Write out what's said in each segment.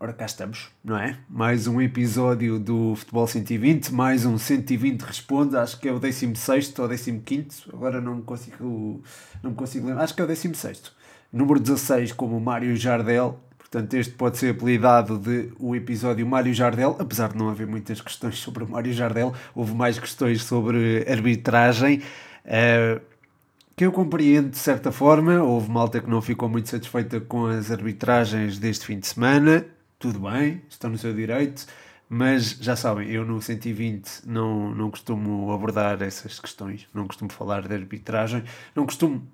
Ora, cá estamos, não é? Mais um episódio do Futebol 120, mais um 120 Responde, acho que é o 16 ou 15, agora não me consigo, não me consigo lembrar, acho que é o 16. Número 16, como Mário Jardel, portanto este pode ser apelidado de o episódio Mário Jardel, apesar de não haver muitas questões sobre o Mário Jardel, houve mais questões sobre arbitragem. Uh, que eu compreendo de certa forma, houve malta que não ficou muito satisfeita com as arbitragens deste fim de semana, tudo bem, estão no seu direito, mas já sabem, eu no 120 não, não costumo abordar essas questões, não costumo falar de arbitragem, não costumo,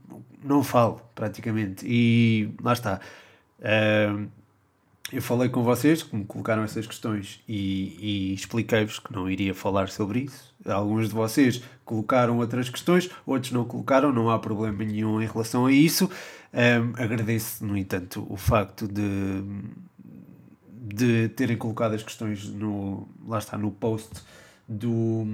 não falo praticamente, e lá está. Uh, eu falei com vocês que me colocaram essas questões e, e expliquei-vos que não iria falar sobre isso. Alguns de vocês colocaram outras questões, outros não colocaram, não há problema nenhum em relação a isso. Um, agradeço, no entanto, o facto de de terem colocado as questões no lá está no post do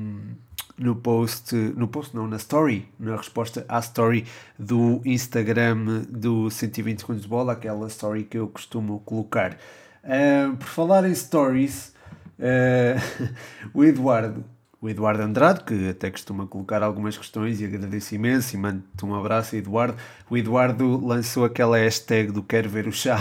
no post no post não na story na resposta à story do Instagram do 120 segundos de bola aquela story que eu costumo colocar uh, por falar em stories uh, o Eduardo o Eduardo Andrade, que até costuma colocar algumas questões e agradeço imenso e mando-te um abraço, Eduardo. O Eduardo lançou aquela hashtag do Quero Ver o Chá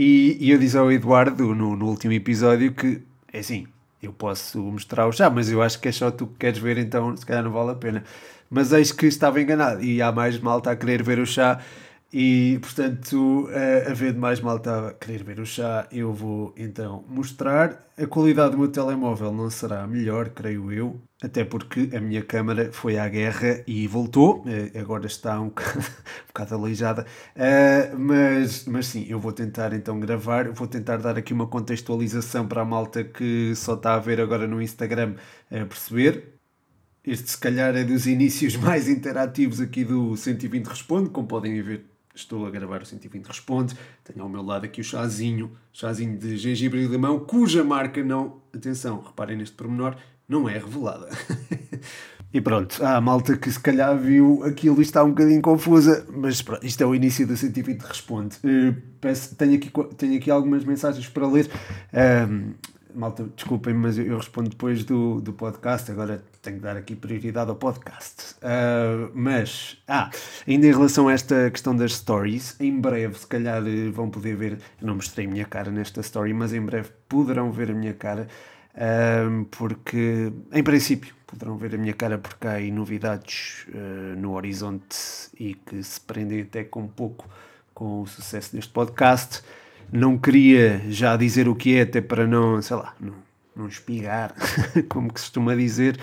e, e eu disse ao Eduardo no, no último episódio que, é assim, eu posso mostrar o chá, mas eu acho que é só tu que queres ver, então se calhar não vale a pena. Mas eis que estava enganado e há mais malta a querer ver o chá e, portanto, a, a ver de mais malta a querer ver o chá, eu vou então mostrar. A qualidade do meu telemóvel não será melhor, creio eu, até porque a minha câmera foi à guerra e voltou, eh, agora está um bocado, um bocado aleijada, uh, mas, mas sim, eu vou tentar então gravar, vou tentar dar aqui uma contextualização para a malta que só está a ver agora no Instagram a perceber. Este, se calhar, é dos inícios mais interativos aqui do 120 Responde, como podem ver estou a gravar o 120 Responde. Tenho ao meu lado aqui o chazinho, chazinho de gengibre e limão, cuja marca não, atenção, reparem neste pormenor, não é revelada. e pronto, há a malta que se calhar viu aquilo e está um bocadinho confusa, mas pronto, isto é o início do 120 Responde. Uh, peço, tenho, aqui, tenho aqui algumas mensagens para ler. Malta, desculpem, mas eu, eu, respondo depois do, do podcast. Agora tenho que dar aqui prioridade ao podcast. Uh, mas, ah, ainda em relação a esta questão das stories, em breve, se calhar, eh, vão poder ver. Não mostrei a minha cara nesta story, mas em breve poderão ver a minha cara. Uh, porque, em princípio, poderão ver a minha cara porque há aí novidades uh, no horizonte e que se prendem até com um pouco com o sucesso deste podcast. Não queria já dizer o que é, até para não, sei lá, não, não espigar, como se costuma dizer,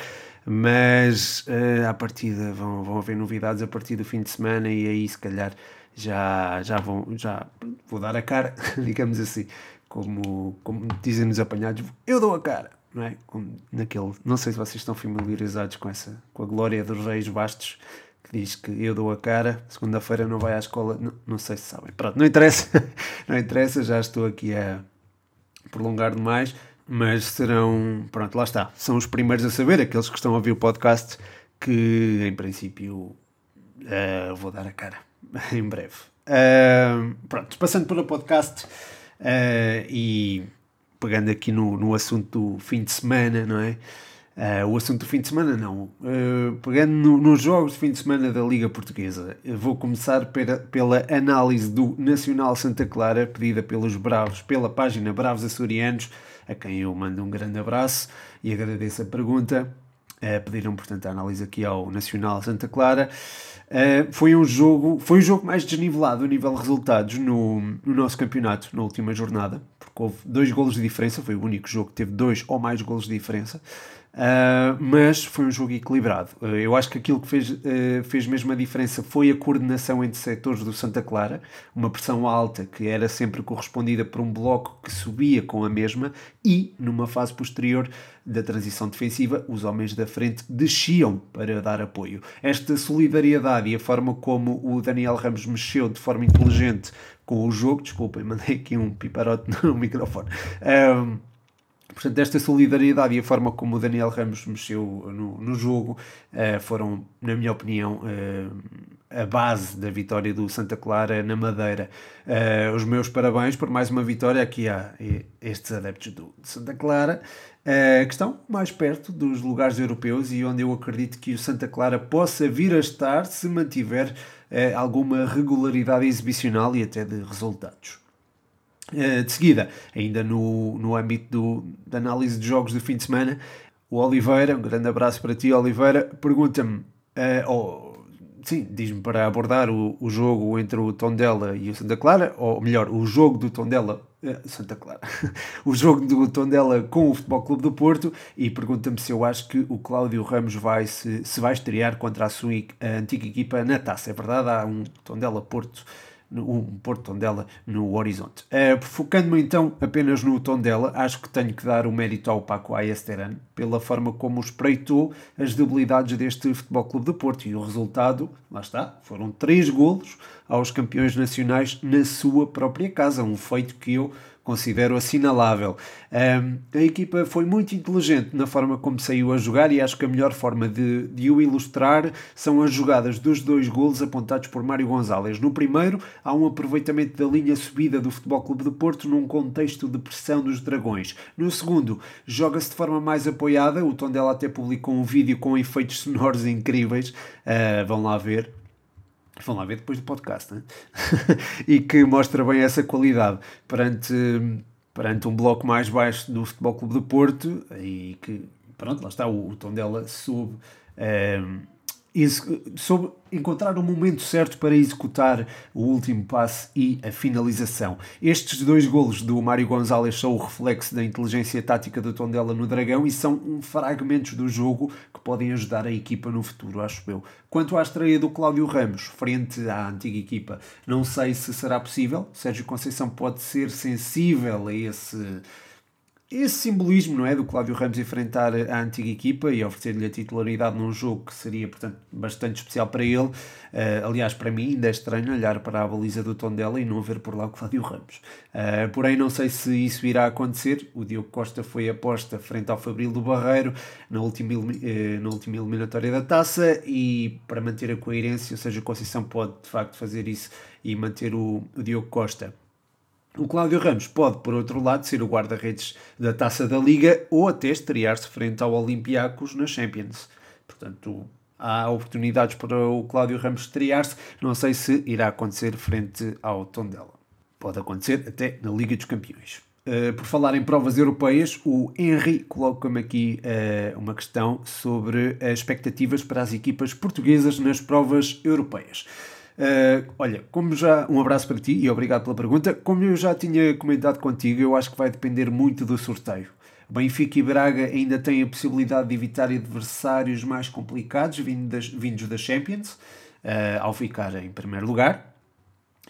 mas uh, à partida vão, vão haver novidades a partir do fim de semana e aí se calhar já, já vão, já vou dar a cara, digamos assim, como, como dizem nos apanhados, eu dou a cara, não é? Como naquele, não sei se vocês estão familiarizados com essa, com a glória dos reis bastos, que diz que eu dou a cara, segunda-feira não vai à escola, não, não sei se sabem. Pronto, não interessa, não interessa, já estou aqui a prolongar demais, mas serão, pronto, lá está, são os primeiros a saber, aqueles que estão a ouvir o podcast, que em princípio uh, vou dar a cara em breve. Uh, pronto, passando para o podcast uh, e pegando aqui no, no assunto do fim de semana, não é? O assunto do fim de semana, não. Pegando no, nos jogos de fim de semana da Liga Portuguesa, vou começar pela, pela análise do Nacional Santa Clara, pedida pelos Bravos, pela página Bravos Açorianos, a quem eu mando um grande abraço e agradeço a pergunta. Uh, pediram, portanto, a análise aqui ao Nacional Santa Clara. Uh, foi um jogo foi o jogo mais desnivelado a nível de resultados no, no nosso campeonato na última jornada, porque houve dois golos de diferença, foi o único jogo que teve dois ou mais golos de diferença. Uh, mas foi um jogo equilibrado. Uh, eu acho que aquilo que fez, uh, fez mesmo a diferença foi a coordenação entre setores do Santa Clara, uma pressão alta que era sempre correspondida por um bloco que subia com a mesma e, numa fase posterior da transição defensiva, os homens da frente desciam para dar apoio. Esta solidariedade e a forma como o Daniel Ramos mexeu de forma inteligente com o jogo, desculpem, mandei aqui um piparote no microfone. Portanto, esta solidariedade e a forma como o Daniel Ramos mexeu no, no jogo uh, foram, na minha opinião, uh, a base da vitória do Santa Clara na Madeira. Uh, os meus parabéns por mais uma vitória aqui a estes adeptos do Santa Clara, que estão mais perto dos lugares europeus e onde eu acredito que o Santa Clara possa vir a estar se mantiver alguma regularidade exibicional e até de resultados. De seguida, ainda no, no âmbito do, da análise de jogos do fim de semana, o Oliveira, um grande abraço para ti, Oliveira, pergunta-me, uh, sim, diz-me para abordar o, o jogo entre o Tondela e o Santa Clara, ou melhor, o jogo do Tondela, uh, Santa Clara, o jogo do Tondela com o Futebol Clube do Porto e pergunta-me se eu acho que o Cláudio Ramos vai se, se vai estrear contra a sua a antiga equipa na taça. É verdade, há um Tondela Porto um Porto Tondela no horizonte. Uh, Focando-me então apenas no Tondela, acho que tenho que dar o mérito ao Paco Ayesteran pela forma como espreitou as debilidades deste Futebol Clube de Porto e o resultado, lá está, foram três golos aos campeões nacionais na sua própria casa, um feito que eu considero assinalável. Um, a equipa foi muito inteligente na forma como saiu a jogar e acho que a melhor forma de, de o ilustrar são as jogadas dos dois golos apontados por Mário Gonzalez. No primeiro, há um aproveitamento da linha subida do Futebol Clube de Porto num contexto de pressão dos Dragões. No segundo, joga-se de forma mais apoiada, o Tondela até publicou um vídeo com efeitos sonoros incríveis, uh, vão lá ver, Vão lá ver depois do podcast, né? e que mostra bem essa qualidade perante, perante um bloco mais baixo do Futebol Clube do Porto e que, pronto, lá está, o, o tom dela soube. Um, soube encontrar o momento certo para executar o último passe e a finalização. Estes dois golos do Mário Gonzalez são o reflexo da inteligência tática do Tondela no Dragão e são fragmentos do jogo que podem ajudar a equipa no futuro, acho eu. Quanto à estreia do Cláudio Ramos, frente à antiga equipa, não sei se será possível. Sérgio Conceição pode ser sensível a esse esse simbolismo não é, do Cláudio Ramos enfrentar a antiga equipa e oferecer-lhe a titularidade num jogo que seria, portanto, bastante especial para ele. Uh, aliás, para mim ainda é estranho olhar para a baliza do Tondela e não ver por lá o Cláudio Ramos. Uh, porém, não sei se isso irá acontecer. O Diogo Costa foi aposta frente ao Fabril do Barreiro na última, uh, na última eliminatória da taça e para manter a coerência, ou seja, a Conceição pode de facto fazer isso e manter o, o Diogo Costa o Cláudio Ramos pode, por outro lado, ser o guarda-redes da Taça da Liga ou até estrear-se frente ao Olympiacos na Champions. Portanto, há oportunidades para o Cláudio Ramos estrear-se. Não sei se irá acontecer frente ao Tondela. Pode acontecer até na Liga dos Campeões. Uh, por falar em provas europeias, o Henry coloca-me aqui uh, uma questão sobre as expectativas para as equipas portuguesas nas provas europeias. Uh, olha, como já. Um abraço para ti e obrigado pela pergunta. Como eu já tinha comentado contigo, eu acho que vai depender muito do sorteio. Benfica e Braga ainda têm a possibilidade de evitar adversários mais complicados vindos da Champions, uh, ao ficar em primeiro lugar.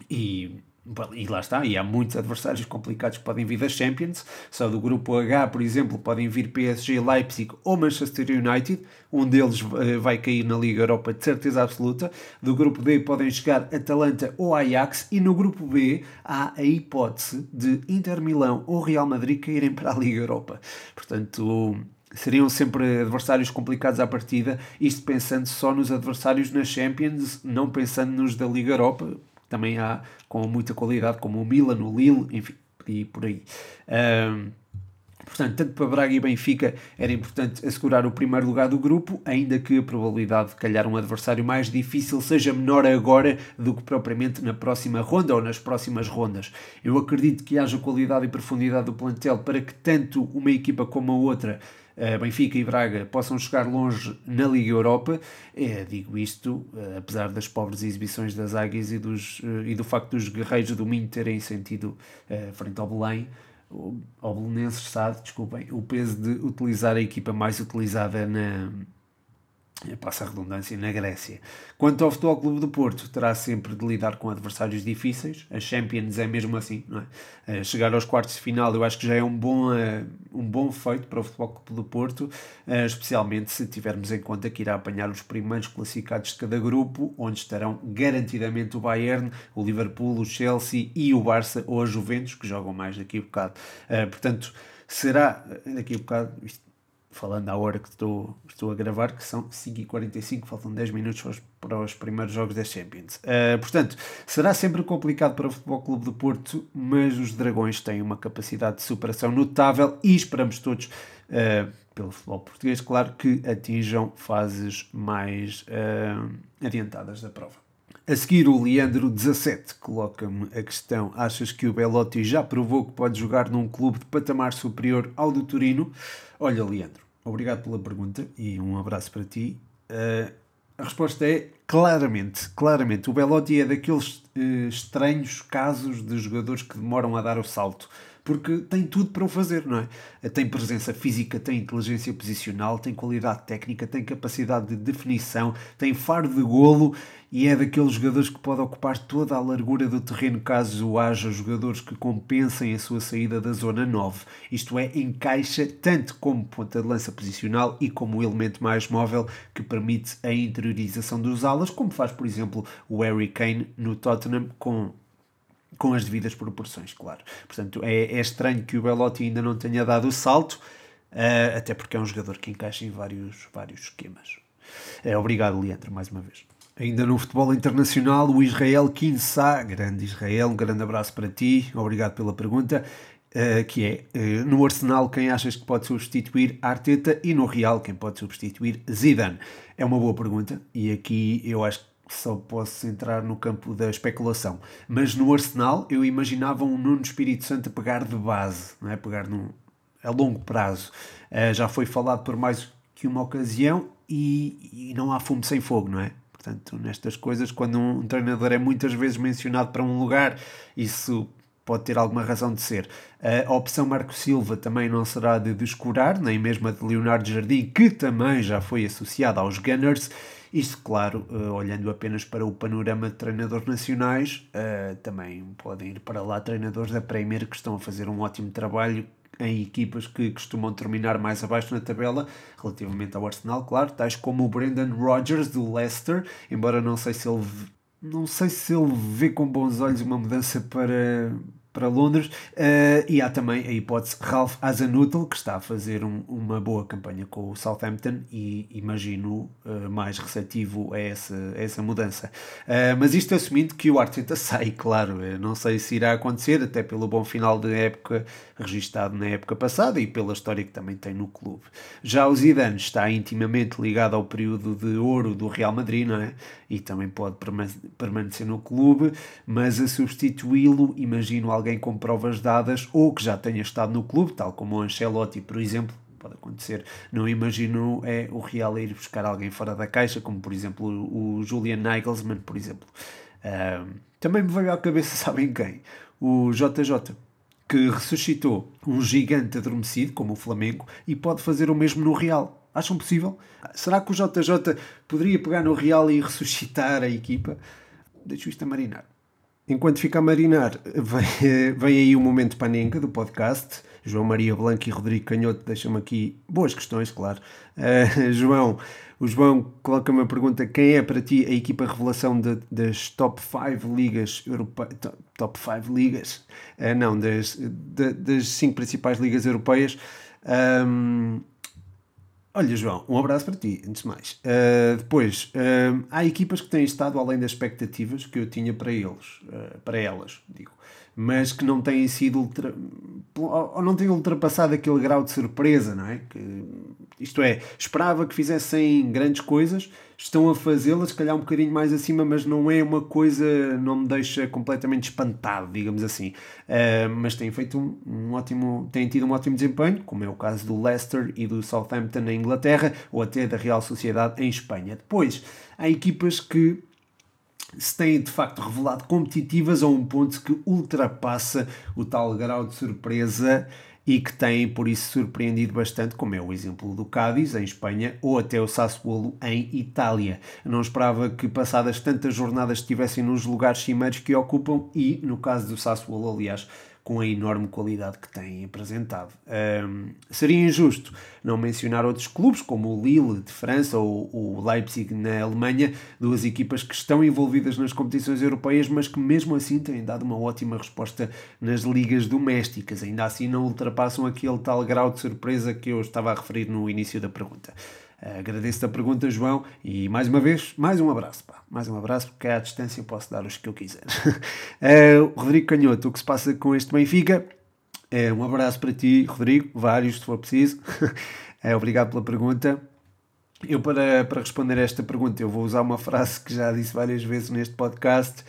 E e lá está, e há muitos adversários complicados que podem vir das Champions. Só do grupo H, por exemplo, podem vir PSG, Leipzig ou Manchester United. Um deles uh, vai cair na Liga Europa de certeza absoluta. Do grupo D podem chegar Atalanta ou Ajax. E no grupo B há a hipótese de Inter Milão ou Real Madrid caírem para a Liga Europa. Portanto, seriam sempre adversários complicados à partida, isto pensando só nos adversários na Champions, não pensando nos da Liga Europa, também há com muita qualidade, como o Milan, o Lille, enfim, e por aí. Um, Portanto, tanto para Braga e Benfica era importante assegurar o primeiro lugar do grupo, ainda que a probabilidade de calhar um adversário mais difícil seja menor agora do que propriamente na próxima ronda ou nas próximas rondas. Eu acredito que haja qualidade e profundidade do plantel para que tanto uma equipa como a outra Benfica e Braga possam chegar longe na Liga Europa. É, digo isto, uh, apesar das pobres exibições das Águias e, dos, e do facto dos guerreiros do Minho terem sentido frente ao Belém, ao Belenenses, sabe, desculpem, o peso de utilizar a equipa mais utilizada na, passa a redundância, na Grécia. Quanto ao Futebol Clube do Porto, terá sempre de lidar com adversários difíceis. A Champions é mesmo assim, não é? Chegar aos quartos de final eu acho que já é um bom, eh, um bom feito para o Futebol Clube do Porto, eh, especialmente se tivermos em conta que irá apanhar os primeiros classificados de cada grupo, onde estarão garantidamente o Bayern, o Liverpool, o Chelsea e o Barça ou a Juventus, que jogam mais daqui a bocado. Eh, portanto, será, daqui a bocado, falando à hora que estou, estou a gravar, que são 5h45, faltam 10 minutos para os, para os primeiros jogos da Champions. Uh, portanto, será sempre complicado para o Futebol Clube do Porto, mas os Dragões têm uma capacidade de superação notável e esperamos todos, uh, pelo futebol português, claro, que atinjam fases mais uh, adiantadas da prova. A seguir, o Leandro 17 coloca-me a questão: achas que o Belotti já provou que pode jogar num clube de patamar superior ao do Turino? Olha, Leandro, obrigado pela pergunta e um abraço para ti. Uh, a resposta é claramente, claramente. O Belotti é daqueles uh, estranhos casos de jogadores que demoram a dar o salto porque tem tudo para o fazer, não é? Tem presença física, tem inteligência posicional, tem qualidade técnica, tem capacidade de definição, tem faro de golo e é daqueles jogadores que pode ocupar toda a largura do terreno caso haja jogadores que compensem a sua saída da zona 9. Isto é, encaixa tanto como ponta de lança posicional e como elemento mais móvel que permite a interiorização dos alas, como faz, por exemplo, o Harry Kane no Tottenham com com as devidas proporções, claro. Portanto, é, é estranho que o Belotti ainda não tenha dado o salto, uh, até porque é um jogador que encaixa em vários, vários esquemas. É, obrigado, Leandro, mais uma vez. Ainda no futebol internacional, o Israel Kinsá, grande Israel, um grande abraço para ti, obrigado pela pergunta. Uh, que é uh, no Arsenal quem achas que pode substituir Arteta e no Real quem pode substituir Zidane? É uma boa pergunta e aqui eu acho que só posso entrar no campo da especulação. Mas no Arsenal eu imaginava um Nuno Espírito Santo a pegar de base, não é? pegar num, a longo prazo. Uh, já foi falado por mais que uma ocasião e, e, não há fumo sem fogo, não é? Portanto, nestas coisas, quando um, um treinador é muitas vezes mencionado para um lugar, isso pode ter alguma razão de ser. A opção Marco Silva também não será de descurar, nem mesmo a de Leonardo Jardim, que também já foi associada aos Gunners. Isto, claro, uh, olhando apenas para o panorama de treinadores nacionais, uh, também podem ir para lá treinadores da Premier que estão a fazer um ótimo trabalho em equipas que costumam terminar mais abaixo na tabela, relativamente ao Arsenal, claro, tais como o Brendan Rodgers do Leicester, embora não sei se ele não sei se ele vê com bons olhos uma mudança para, para Londres. Uh, e há também a hipótese Ralph Hasenhüttl, que está a fazer um, uma boa campanha com o Southampton e imagino uh, mais receptivo a essa, a essa mudança. Uh, mas isto assumindo que o Arteta sai, claro. não sei se irá acontecer, até pelo bom final de época registado na época passada e pela história que também tem no clube. Já o Zidane está intimamente ligado ao período de ouro do Real Madrid, não é? E também pode permanecer no clube, mas a substituí-lo, imagino com provas dadas ou que já tenha estado no clube, tal como o Ancelotti, por exemplo, pode acontecer. Não imagino é o Real ir buscar alguém fora da caixa, como por exemplo o Julian Nagelsmann, por exemplo. Uh, também me veio à cabeça, sabem quem? O JJ, que ressuscitou um gigante adormecido, como o Flamengo, e pode fazer o mesmo no Real. Acham possível? Será que o JJ poderia pegar no Real e ressuscitar a equipa? Deixo isto a marinar. Enquanto fica a marinar, vem, vem aí o momento panenca do podcast. João Maria Blanco e Rodrigo Canhoto deixam-me aqui boas questões, claro. Uh, João, o João coloca-me a pergunta: quem é para ti a equipa revelação de, das top 5 ligas europeias? Top 5 ligas? Uh, não, das, das 5 principais ligas europeias. Um, Olha, João, um abraço para ti, antes de mais. Uh, depois, uh, há equipas que têm estado além das expectativas que eu tinha para eles, uh, para elas, digo mas que não têm sido ultra, ou não têm ultrapassado aquele grau de surpresa, não é? Que, isto é, esperava que fizessem grandes coisas, estão a fazê-las, se calhar um bocadinho mais acima, mas não é uma coisa, não me deixa completamente espantado, digamos assim. Uh, mas têm feito um, um, ótimo, têm tido um ótimo desempenho, como é o caso do Leicester e do Southampton na Inglaterra, ou até da Real Sociedade em Espanha. Depois, há equipas que se têm de facto revelado competitivas a um ponto que ultrapassa o tal grau de surpresa e que têm por isso surpreendido bastante, como é o exemplo do Cádiz em Espanha ou até o Sassuolo em Itália. não esperava que passadas tantas jornadas estivessem nos lugares cimeiros que ocupam e, no caso do Sassuolo, aliás, com a enorme qualidade que têm apresentado. Um, seria injusto não mencionar outros clubes, como o Lille de França ou o Leipzig na Alemanha, duas equipas que estão envolvidas nas competições europeias, mas que mesmo assim têm dado uma ótima resposta nas ligas domésticas. Ainda assim não ultrapassam aquele tal grau de surpresa que eu estava a referir no início da pergunta. Agradeço-te a pergunta, João, e mais uma vez, mais um abraço. Pá. Mais um abraço, porque à distância eu posso dar os que eu quiser. uh, Rodrigo Canhoto, o que se passa com este Benfica? Uh, um abraço para ti, Rodrigo, vários, se for preciso. uh, obrigado pela pergunta. Eu, para, para responder a esta pergunta, eu vou usar uma frase que já disse várias vezes neste podcast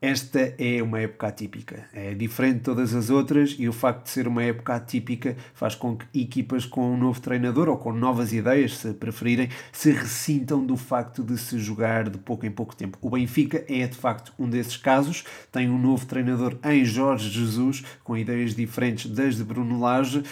esta é uma época atípica. É diferente de todas as outras e o facto de ser uma época atípica faz com que equipas com um novo treinador ou com novas ideias, se preferirem, se ressintam do facto de se jogar de pouco em pouco tempo. O Benfica é de facto um desses casos. Tem um novo treinador em Jorge Jesus, com ideias diferentes das de Bruno Lage, uh,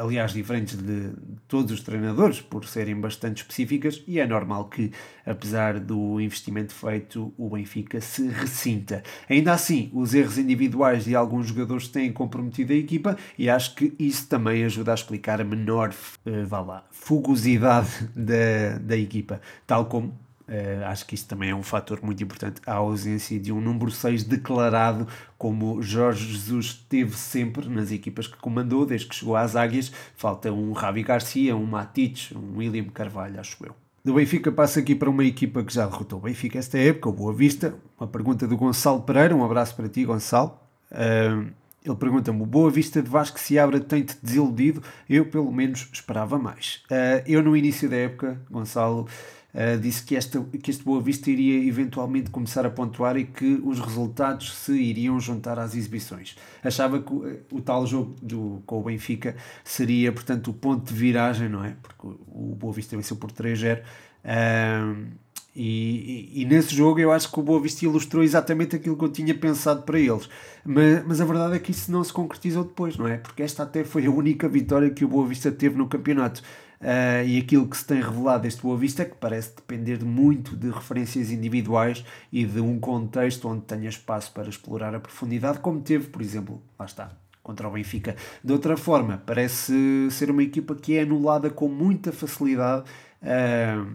aliás, diferentes de todos os treinadores, por serem bastante específicas, e é normal que, apesar do investimento feito, o Benfica se ressinta Ainda assim, os erros individuais de alguns jogadores têm comprometido a equipa e acho que isso também ajuda a explicar a menor uh, lá, fugosidade da, da equipa, tal como Uh, acho que isso também é um fator muito importante. A ausência de um número 6 declarado, como Jorge Jesus teve sempre nas equipas que comandou, desde que chegou às Águias. Falta um Ravi Garcia, um Matites, um William Carvalho, acho eu. Do Benfica passa aqui para uma equipa que já derrotou o Benfica esta época, o Boa Vista. Uma pergunta do Gonçalo Pereira, um abraço para ti, Gonçalo. Uh, ele pergunta-me: o Boa Vista de Vasco Seabra tem-te desiludido? Eu, pelo menos, esperava mais. Uh, eu, no início da época, Gonçalo, Uh, disse que, esta, que este Boa Vista iria eventualmente começar a pontuar e que os resultados se iriam juntar às exibições. Achava que o, o tal jogo do, com o Benfica seria, portanto, o ponto de viragem, não é? Porque o, o Boa Vista venceu por 3-0. Uh, e, e, e, nesse jogo eu acho que o Boa Vista ilustrou exatamente aquilo que eu tinha pensado para eles. Mas, mas a verdade é que isso não se concretizou depois, não é? Porque esta até foi a única vitória que o Boa Vista teve no campeonato. Uh, e aquilo que se tem revelado deste Boa Vista é que parece depender muito de referências individuais e de um contexto onde tenha espaço para explorar a profundidade, como teve, por exemplo, lá está, contra o Benfica. De outra forma, parece ser uma equipa que é anulada com muita facilidade. Uh,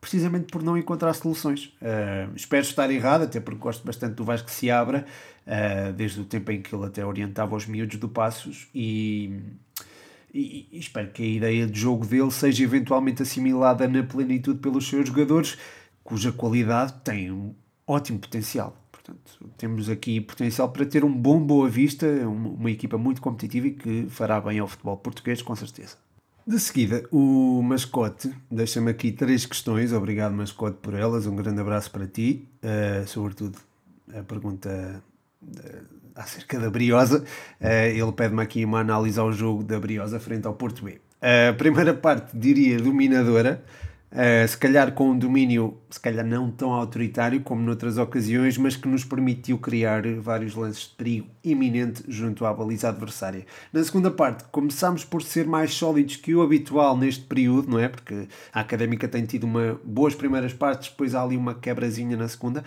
precisamente por não encontrar soluções. Uh, espero estar errado, até porque gosto bastante do Vasco que se abra, desde o tempo em que ele até orientava os miúdos do Passos, e, e, e, espero que a ideia de jogo dele seja eventualmente assimilada na plenitude pelos seus jogadores, cuja qualidade tem um ótimo potencial. Portanto, temos aqui potencial para ter um bom Boa Vista, uma, uma equipa muito competitiva e que fará bem ao futebol português, com certeza. De seguida, o mascote deixa-me aqui três questões. Obrigado, mascote, por elas. Um grande abraço para ti. Uh, sobretudo, a pergunta acerca da Briosa. Uh, ele pede-me aqui uma análise ao jogo da Briosa frente ao Porto B. A primeira parte, diria, dominadora. Uh, se calhar com um domínio, se calhar não tão autoritário como noutras ocasiões, mas que nos permitiu criar vários lances de perigo iminente junto à baliza adversária. Na segunda parte, começámos por ser mais sólidos que o habitual neste período, não é? Porque a Académica tem tido uma, boas primeiras partes, depois há ali uma quebrazinha na segunda.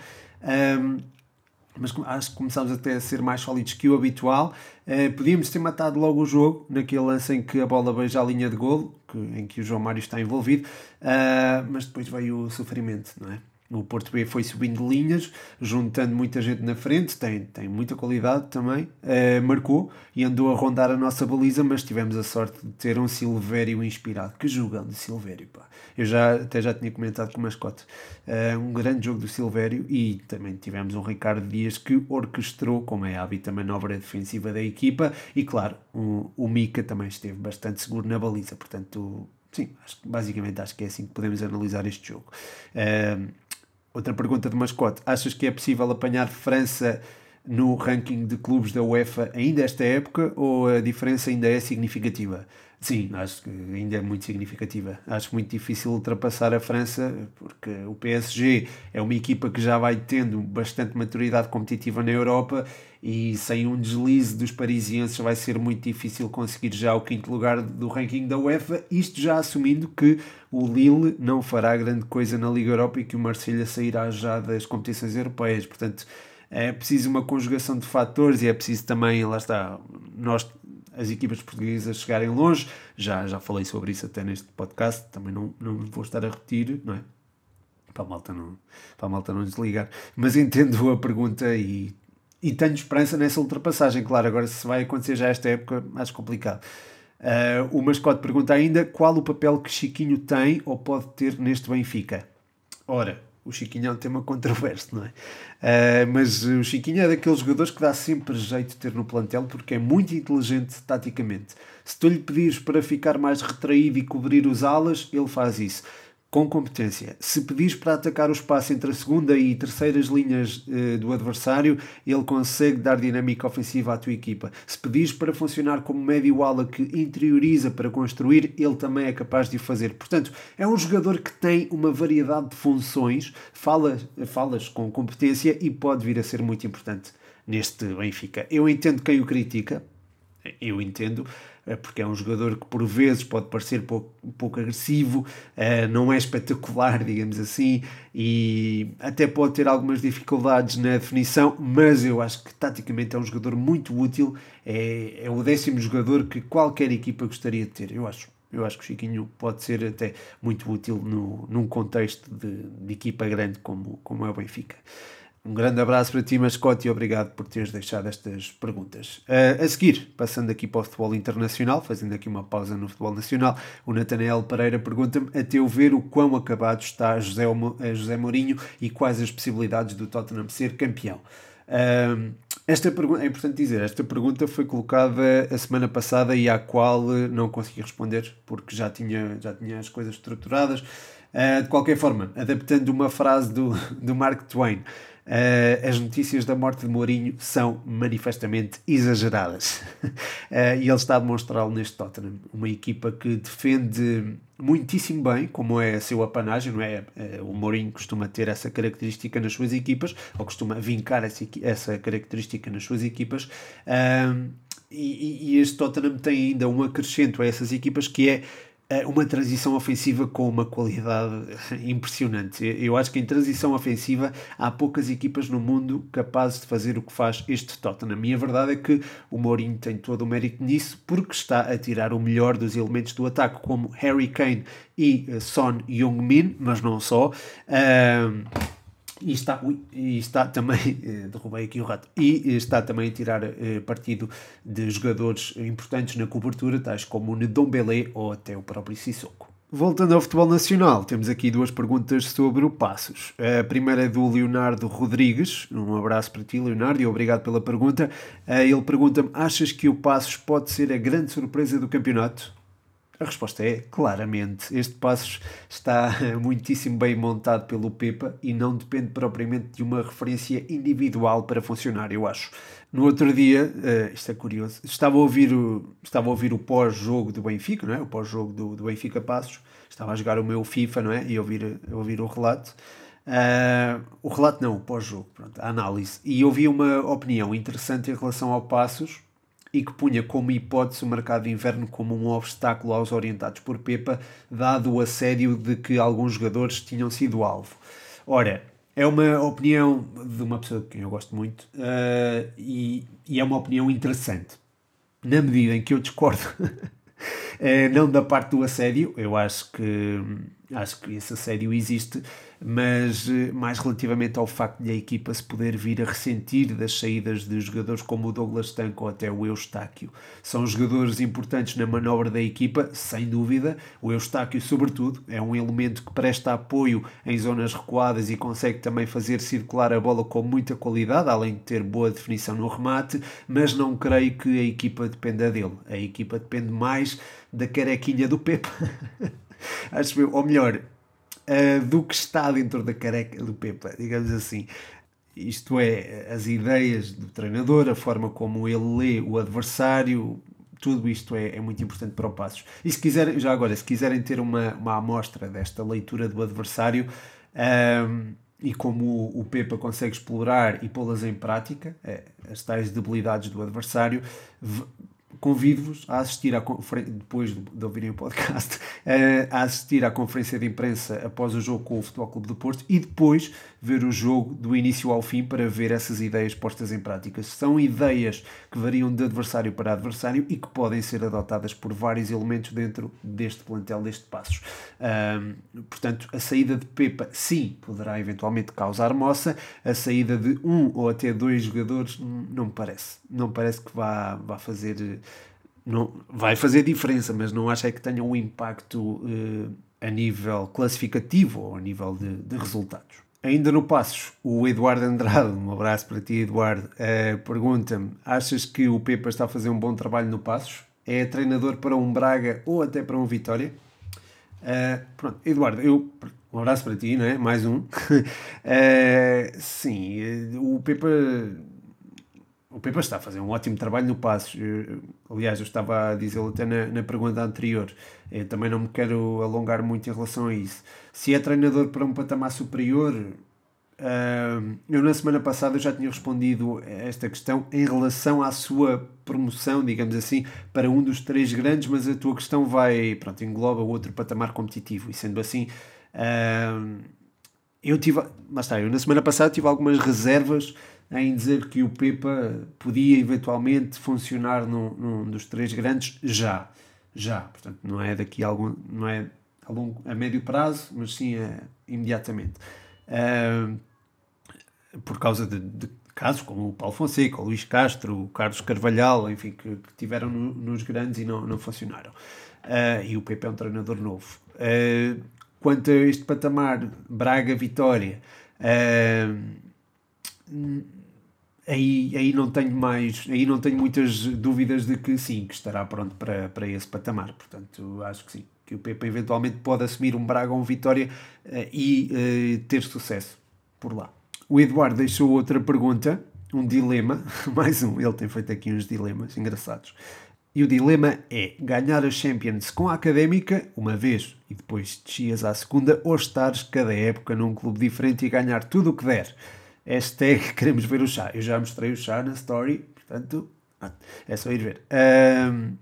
Mas acho que começámos até a ser mais sólidos que o habitual. Uh, podíamos ter matado logo o jogo, naquele lance em que a bola beija a linha de golo, que, em que o João Mário está envolvido, uh, mas depois veio o sofrimento, não é? O Porto B foi subindo linhas, juntando muita gente na frente, tem, tem muita qualidade também, uh, marcou e andou a rondar a nossa baliza, mas tivemos a sorte de ter um Silvério inspirado. Que jogão de Silvério, pá. Eu já, até já tinha comentado com o mascote. Uh, um grande jogo do Silvério e também tivemos um Ricardo Dias que orquestrou, como é hábito, a manobra defensiva da equipa e, claro, o, o Mika também esteve bastante seguro na baliza, portanto... Sim, acho, basicamente acho que é assim que podemos analisar este jogo. Uh, Outra pergunta de mascote. Achas que é possível apanhar França no ranking de clubes da UEFA ainda esta época ou a diferença ainda é significativa? Sim, acho que ainda é muito significativa. Acho muito difícil ultrapassar a França, porque o PSG é uma equipa que já vai tendo bastante maturidade competitiva na Europa e sem um deslize dos parisienses vai ser muito difícil conseguir já o quinto lugar do ranking da UEFA. Isto já assumindo que o Lille não fará grande coisa na Liga Europa e que o Marselha sairá já das competições europeias. Portanto, é preciso uma conjugação de fatores e é preciso também, lá está, nós, as equipas portuguesas chegarem longe. Já, já falei sobre isso até neste podcast, também não, não vou estar a repetir, não é? Para a malta não, para a malta não desligar. Mas entendo a pergunta e, e tenho esperança nessa ultrapassagem. Claro, agora se vai acontecer já esta época, mais complicado. Uh, o mascote pergunta ainda qual o papel que Chiquinho tem ou pode ter neste Benfica. Ora, o Chiquinho é um tema controverso, não é? Uh, mas o Chiquinho é daqueles jogadores que dá sempre jeito de ter no plantel porque é muito inteligente taticamente. Se tu lhe pedires para ficar mais retraído e cobrir os alas, ele faz isso com competência. Se pedires para atacar o espaço entre a segunda e terceiras linhas eh, do adversário, ele consegue dar dinâmica ofensiva à tua equipa. Se pedires para funcionar como médio ala que interioriza para construir, ele também é capaz de o fazer. Portanto, é um jogador que tem uma variedade de funções, fala, falas com competência e pode vir a ser muito importante neste Benfica. Eu entendo quem o critica, eu entendo, porque é um jogador que por vezes pode parecer pouco, pouco agressivo, eh, não é espetacular, digamos assim, e até pode ter algumas dificuldades na definição, mas eu acho que taticamente é um jogador muito útil, é, é o décimo jogador que qualquer equipa gostaria de ter, eu acho. Eu acho que o Chiquinho pode ser até muito útil no, num contexto de, de equipa grande como, como é o Benfica. Um grande abraço para ti, mascote, e obrigado por teres deixado estas perguntas. Uh, a seguir, passando aqui para o futebol internacional, fazendo aqui uma pausa no futebol nacional, o Natanael Pereira pergunta-me, a teu ver, o quão acabado está José, José Mourinho e quais as possibilidades do Tottenham ser campeão. Uh, esta pergunta, é importante dizer, esta pergunta foi colocada a semana passada e à qual não consegui responder porque já tinha, já tinha as coisas estruturadas. Uh, de qualquer forma, adaptando uma frase do, do Mark Twain, Uh, as notícias da morte de Mourinho são manifestamente exageradas. uh, e ele está a demonstrá-lo neste Tottenham. Uma equipa que defende muitíssimo bem, como é seu apanagem, não é? Uh, o Mourinho costuma ter essa característica nas suas equipas, ou costuma vincar essa, essa característica nas suas equipas. E, e, este Tottenham tem ainda um acrescento a essas equipas que é uma transição ofensiva com uma qualidade impressionante. Eu acho que em transição ofensiva há poucas equipas no mundo capazes de fazer o que faz este Tottenham. E a verdade é que o Mourinho tem todo o mérito nisso porque está a tirar o melhor dos elementos do ataque, como Harry Kane e Son Heung-min, mas não só. E está, e está também, eh, derrubei aqui o rato, e está também a tirar eh, partido de jogadores importantes na cobertura, tais como o Ndombele ou até o próprio Sissoko. Voltando ao futebol nacional, temos aqui duas perguntas sobre o Passos. A primeira é do Leonardo Rodrigues. Um abraço para ti, Leonardo, e obrigado pela pergunta. Eh, ele pergunta-me: achas que o Passos pode ser a grande surpresa do campeonato? A resposta é claramente. Este Passos está muitíssimo bem montado pelo Pepa e não depende propriamente de uma referência individual para funcionar, eu acho. No outro dia, uh, isto é curioso, estava a ouvir o, estava a ouvir o pós-jogo do Benfica, não é? O pós-jogo do, do Benfica Passos. Estava a jogar o meu FIFA, não é? E ouvir, ouvir o relato. Uh, o relato não, o pós-jogo, a análise. E ouvi uma opinião interessante em relação ao Passos e que punha como hipótese o mercado de inverno como um obstáculo aos orientados por Pepa, dado o assédio de que alguns jogadores tinham sido alvo. Ora, é uma opinião de uma pessoa de quem eu gosto muito uh, e, e, é uma opinião interessante. Na medida em que eu discordo, uh, não da parte do assédio, eu acho que, acho que esse assédio existe, mas eh, mais relativamente ao facto de a equipa se poder vir a ressentir das saídas de jogadores como o Douglas Tanco ou até o Eustáquio. São jogadores importantes na manobra da equipa, sem dúvida. O Eustáquio, sobretudo, é um elemento que presta apoio em zonas recuadas e consegue também fazer circular a bola com muita qualidade, além de ter boa definição no remate, mas não creio que a equipa dependa dele. A equipa depende mais da carequinha do Pepe. Acho eu, ou melhor, uh, do que está dentro da careca do Pepa, digamos assim. Isto é, as ideias do treinador, a forma como ele lê o adversário, tudo isto é, é, muito importante para o Passos. E se quiserem, já agora, se quiserem ter uma, uma amostra desta leitura do adversário um, ehm, e como o, o Pepa consegue explorar e pô-las em prática, é, as tais debilidades do adversário, convido-vos a assistir à conferência, depois de ouvirem o podcast, a assistir à conferência de imprensa após o jogo com o Futebol Clube do Porto e depois ver o jogo do início ao fim para ver essas ideias postas em prática. São ideias que variam de adversário para adversário e que podem ser adotadas por vários elementos dentro deste plantel, deste Passos. Um, portanto, a saída de Pepa, sim, poderá eventualmente causar moça, a saída de um ou até dois jogadores não me parece. Não parece que vá, vá fazer não, vai fazer diferença, mas não acho é que tenha um impacto uh, a nível classificativo ou a nível de, de, resultados. Ainda no Passos, o Eduardo Andrade, um abraço para ti, Eduardo, uh, pergunta-me: achas que o Pepa está a fazer um bom trabalho no Passos? É treinador para um Braga ou até para um Vitória? Uh, pronto, Eduardo, eu um abraço para ti, não é? Mais um. sim, o Pepa o Pepa está a fazer um ótimo trabalho no passo. aliás, eu estava a dizê-lo até na, na, pergunta anterior. Eu também não me quero alongar muito em relação a isso. Se é treinador para um patamar superior, uh, eu na semana passada já tinha respondido a esta questão em relação à sua promoção, digamos assim, para um dos três grandes, mas a tua questão vai, pronto, engloba outro patamar competitivo. E sendo assim, uh, eu tive, mas está, eu na semana passada tive algumas reservas em dizer que o Pepa podia eventualmente funcionar num, num, dos três grandes já. Já. Portanto, não é daqui a algum. não é a, longo, a médio prazo, mas sim a, imediatamente. Uh, por causa de, de, casos como o Paulo Fonseca, o Luís Castro, o Carlos Carvalhal, enfim, que, que tiveram no, nos grandes e não, não funcionaram. Uh, e o Pepe é um treinador novo. Uh, quanto a este patamar, Braga-Vitória, aí, aí não tenho mais, aí não tenho muitas dúvidas de que sim, que estará pronto para, para esse patamar. Portanto, acho que sim, que o Pepe eventualmente pode assumir um Braga ou um Vitória uh, e uh, ter sucesso por lá. O Eduardo deixou outra pergunta, um dilema, mais um, ele tem feito aqui uns dilemas engraçados. E o dilema é ganhar a Champions com a Académica uma vez e depois descias à segunda ou estares cada época num clube diferente e ganhar tudo o que der. Hashtag queremos ver o chá. Eu já mostrei o chá na story, portanto, é só ir ver. Um,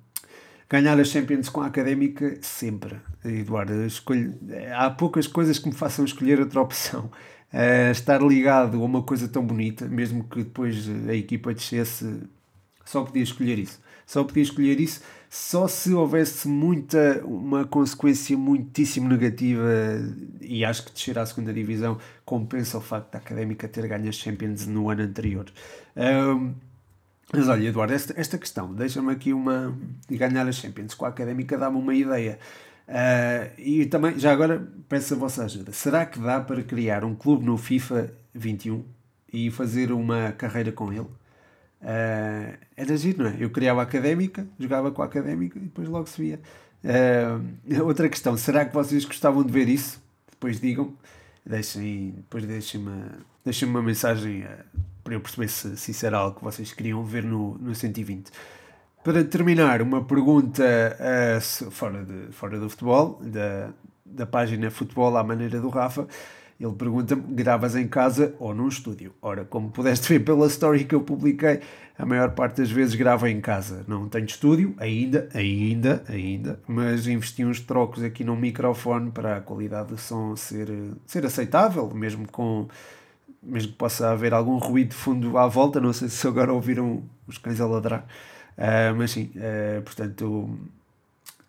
ganhar a Champions com a Académica, sempre. Eduardo, escolho, há poucas coisas que me façam escolher outra opção. Uh, estar ligado a uma coisa tão bonita, mesmo que depois a equipa descesse, só podia escolher isso. Só podia escolher isso só se houvesse muita, uma consequência muitíssimo negativa e acho que descer à segunda divisão compensa o facto da Académica ter ganho as Champions no ano anterior. Um, mas olha, Eduardo, esta, esta questão, deixa-me aqui uma. ganhar as Champions com a Académica dá-me uma ideia. Uh, e também, já agora, peço a vossa ajuda. Será que dá para criar um clube no FIFA 21 e fazer uma carreira com ele? Uh, era giro, não é? Eu criava a académica, jogava com a académica e depois logo se via. Uh, outra questão, será que vocês gostavam de ver isso? Depois digam, deixem, depois deixem-me deixem uma mensagem uh, para eu perceber se, se isso era algo que vocês queriam ver no, no 120. Para terminar, uma pergunta uh, fora, de, fora do futebol, da, da página Futebol à maneira do Rafa. Ele pergunta-me: gravas em casa ou num estúdio? Ora, como pudeste ver pela story que eu publiquei, a maior parte das vezes gravo em casa. Não tenho estúdio, ainda, ainda, ainda, mas investi uns trocos aqui no microfone para a qualidade do som ser, ser aceitável, mesmo com. Mesmo que possa haver algum ruído de fundo à volta, não sei se agora ouviram os cães a ladrar, uh, mas sim, uh, portanto,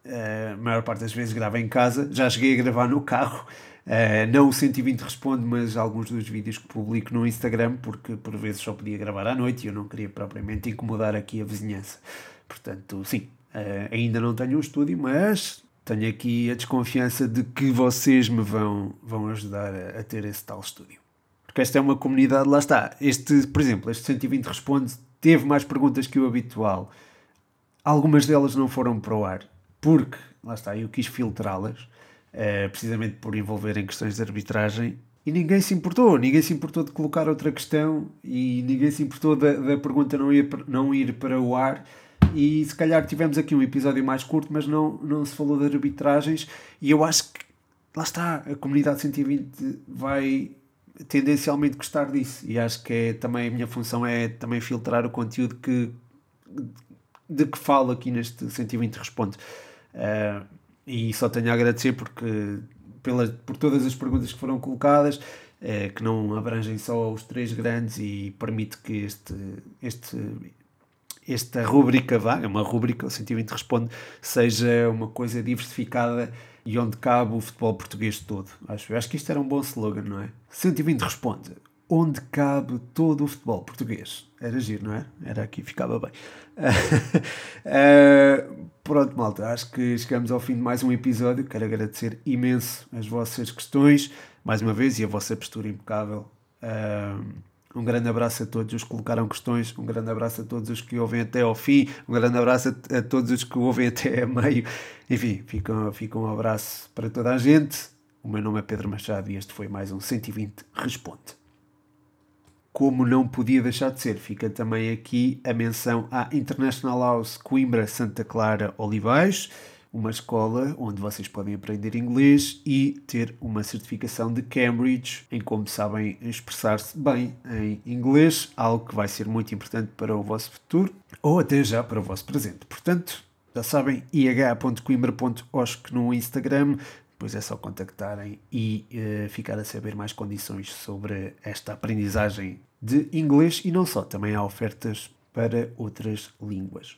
uh, a maior parte das vezes gravo em casa. Já cheguei a gravar no carro, Uh, não o 120 responde, mas alguns dos vídeos que publico no Instagram, porque por vezes só podia gravar à noite e eu não queria propriamente incomodar aqui a vizinhança. Portanto, sim, uh, ainda não tenho um estúdio, mas tenho aqui a desconfiança de que vocês me vão, vão ajudar a, a ter esse tal estúdio. Porque esta é uma comunidade, lá está. Este, por exemplo, este 120 responde, teve mais perguntas que o habitual. Algumas delas não foram para o ar, porque, lá está, eu quis filtrá-las uh, precisamente por envolver em questões de arbitragem. E ninguém se importou, ninguém se importou de colocar outra questão e ninguém se importou da, da pergunta não ir, não ir para o ar. E se calhar tivemos aqui um episódio mais curto, mas não, não se falou de arbitragens. E eu acho que lá está, a comunidade 120 vai tendencialmente gostar disso. E acho que é, também a minha função é também filtrar o conteúdo que, de que falo aqui neste 120 Responde. Uh, e só tenho a agradecer porque, pela, por todas as perguntas que foram colocadas, uh, que não abrangem só os três grandes e permite que este, este, esta rubrica vá, é uma rubrica, o 120 Responde, seja uma coisa diversificada e onde cabe o futebol português todo. Acho, acho que isto era um bom slogan, não é? 120 Responde onde cabe todo o futebol português. Era giro, não é? Era aqui, ficava bem. uh, pronto, malta, acho que chegamos ao fim de mais um episódio. Quero agradecer imenso as vossas questões, mais uma vez, e a vossa postura impecável. Uh, um grande abraço a todos os que colocaram questões, um grande abraço a todos os que ouvem até ao fim, um grande abraço a, a todos os que ouvem até a meio. Enfim, fica, fica um abraço para toda a gente. O meu nome é Pedro Machado e este foi mais um 120 Responde como não podia deixar de ser, fica também aqui a menção à International House Coimbra Santa Clara Olivais, uma escola onde vocês podem aprender inglês e ter uma certificação de Cambridge em como sabem expressar-se bem em inglês, algo que vai ser muito importante para o vosso futuro ou até já para o vosso presente. Portanto, já sabem, ih.coimbra.osc no Instagram, depois é só contactarem e uh, ficar a saber mais condições sobre esta aprendizagem de inglês e não só, também há ofertas para outras línguas.